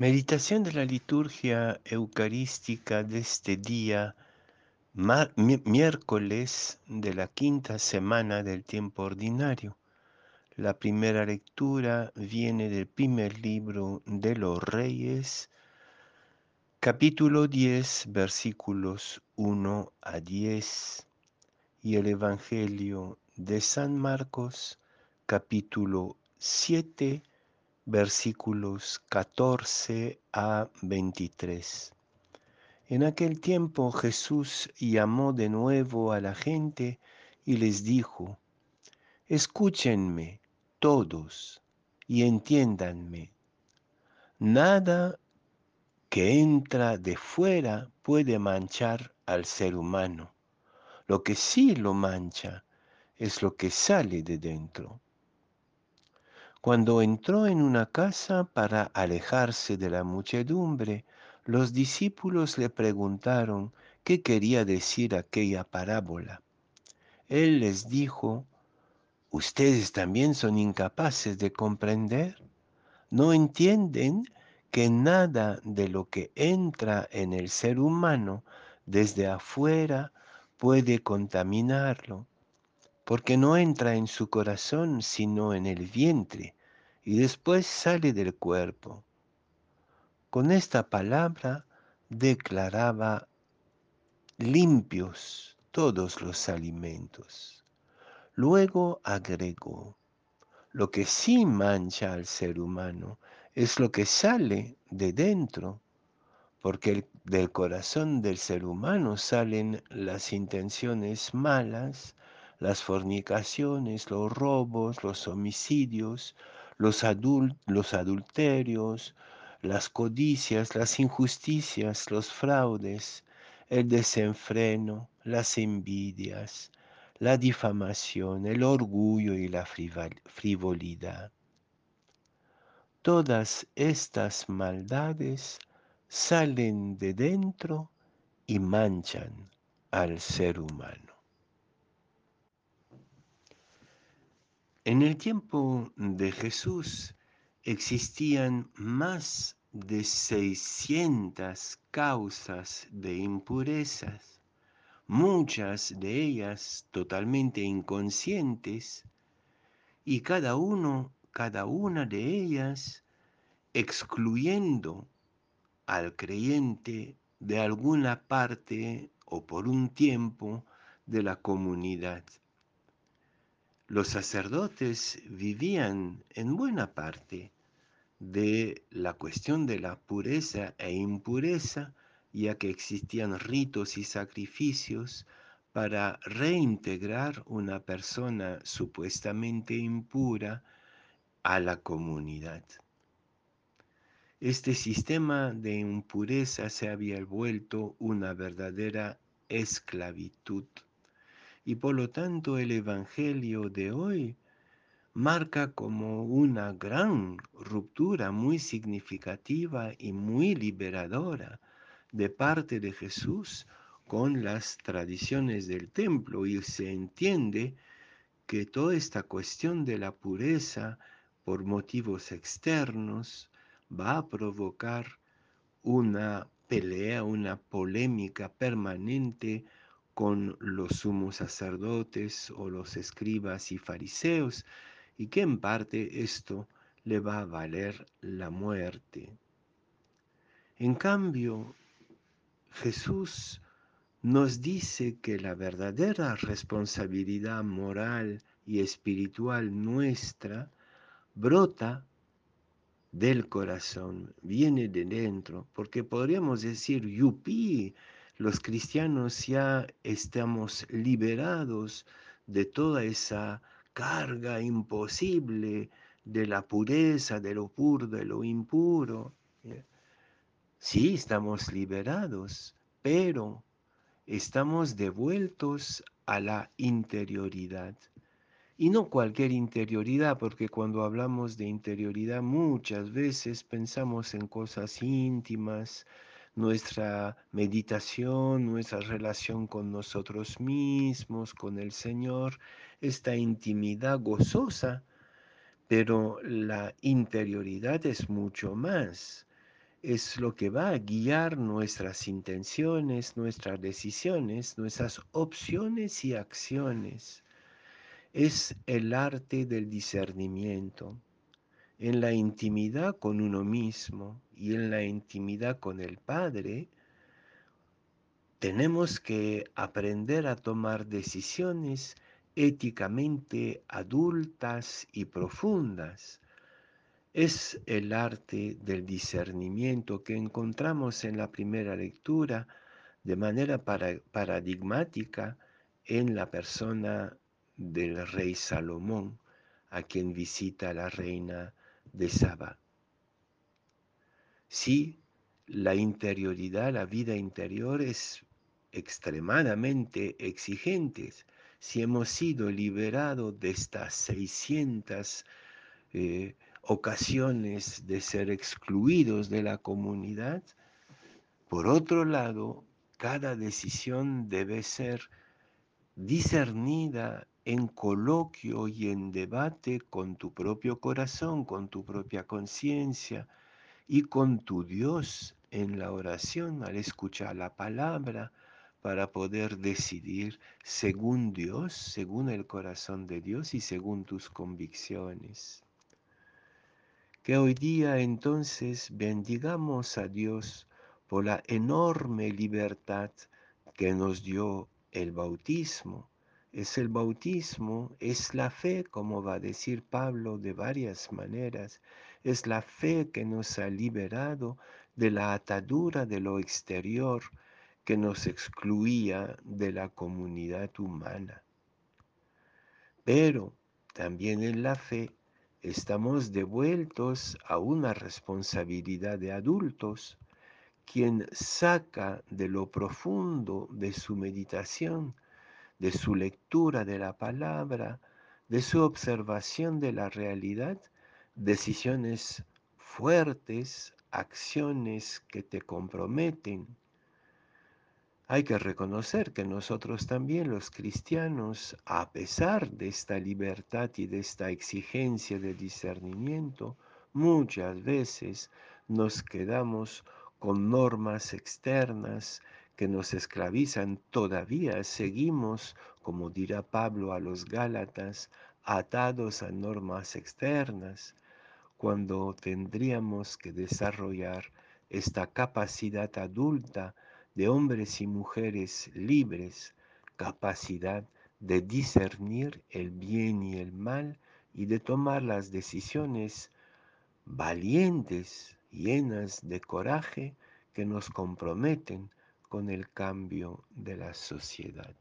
Meditación de la liturgia eucarística de este día, miércoles de la quinta semana del tiempo ordinario. La primera lectura viene del primer libro de los Reyes, capítulo 10, versículos 1 a 10, y el Evangelio de San Marcos, capítulo 7, versículos 14 a 23. En aquel tiempo Jesús llamó de nuevo a la gente y les dijo, escúchenme todos y entiéndanme. Nada que entra de fuera puede manchar al ser humano. Lo que sí lo mancha es lo que sale de dentro cuando entró en una casa para alejarse de la muchedumbre, los discípulos le preguntaron qué quería decir aquella parábola. Él les dijo, ¿ustedes también son incapaces de comprender? ¿No entienden que nada de lo que entra en el ser humano desde afuera puede contaminarlo? Porque no entra en su corazón sino en el vientre y después sale del cuerpo. Con esta palabra declaraba limpios todos los alimentos. Luego agregó, lo que sí mancha al ser humano es lo que sale de dentro, porque del corazón del ser humano salen las intenciones malas, las fornicaciones, los robos, los homicidios, los, los adulterios, las codicias, las injusticias, los fraudes, el desenfreno, las envidias, la difamación, el orgullo y la frivolidad. Todas estas maldades salen de dentro y manchan al ser humano. En el tiempo de Jesús existían más de 600 causas de impurezas, muchas de ellas totalmente inconscientes, y cada uno, cada una de ellas excluyendo al creyente de alguna parte o por un tiempo de la comunidad. Los sacerdotes vivían en buena parte de la cuestión de la pureza e impureza, ya que existían ritos y sacrificios para reintegrar una persona supuestamente impura a la comunidad. Este sistema de impureza se había vuelto una verdadera esclavitud y por lo tanto el Evangelio de hoy marca como una gran ruptura muy significativa y muy liberadora de parte de Jesús con las tradiciones del templo. Y se entiende que toda esta cuestión de la pureza por motivos externos va a provocar una pelea, una polémica permanente con los sumos sacerdotes o los escribas y fariseos, y que en parte esto le va a valer la muerte. En cambio, Jesús nos dice que la verdadera responsabilidad moral y espiritual nuestra brota del corazón, viene de dentro, porque podríamos decir, yupi, los cristianos ya estamos liberados de toda esa carga imposible de la pureza, de lo puro, de lo impuro. Sí, estamos liberados, pero estamos devueltos a la interioridad. Y no cualquier interioridad, porque cuando hablamos de interioridad muchas veces pensamos en cosas íntimas, nuestra meditación, nuestra relación con nosotros mismos, con el Señor, esta intimidad gozosa, pero la interioridad es mucho más. es lo que va a guiar nuestras intenciones, nuestras decisiones, nuestras opciones y acciones. Es el arte del discernimiento en la intimidad con uno mismo y en la intimidad con el Padre, tenemos que aprender a tomar decisiones éticamente adultas y profundas. Es el arte del discernimiento que encontramos en la primera lectura de manera paradigmática en la persona del rey Salomón, a quien visita la reina de Saba. Sí, la interioridad, la vida interior es extremadamente exigente. Si hemos sido liberados de estas 600 eh, ocasiones de ser excluidos de la comunidad, por otro lado, cada decisión debe ser discernida en coloquio y en debate con tu propio corazón, con tu propia conciencia y con tu Dios en la oración al escuchar la palabra para poder decidir según Dios, según el corazón de Dios y según tus convicciones. Que hoy día entonces bendigamos a Dios por la enorme libertad que nos dio el bautismo es el bautismo, es la fe, como va a decir Pablo de varias maneras, es la fe que nos ha liberado de la atadura de lo exterior que nos excluía de la comunidad humana. Pero también en la fe estamos devueltos a una responsabilidad de adultos, quien saca de lo profundo de su meditación de su lectura de la palabra, de su observación de la realidad, decisiones fuertes, acciones que te comprometen. Hay que reconocer que nosotros también los cristianos, a pesar de esta libertad y de esta exigencia de discernimiento, muchas veces nos quedamos con normas externas que nos esclavizan, todavía. Seguimos, como dirá Pablo a los Gálatas, atados a normas externas, cuando tendríamos que desarrollar esta capacidad adulta de hombres y mujeres libres, capacidad de discernir el bien y el mal y de tomar las decisiones valientes, llenas de coraje, que nos comprometen con el cambio de la sociedad.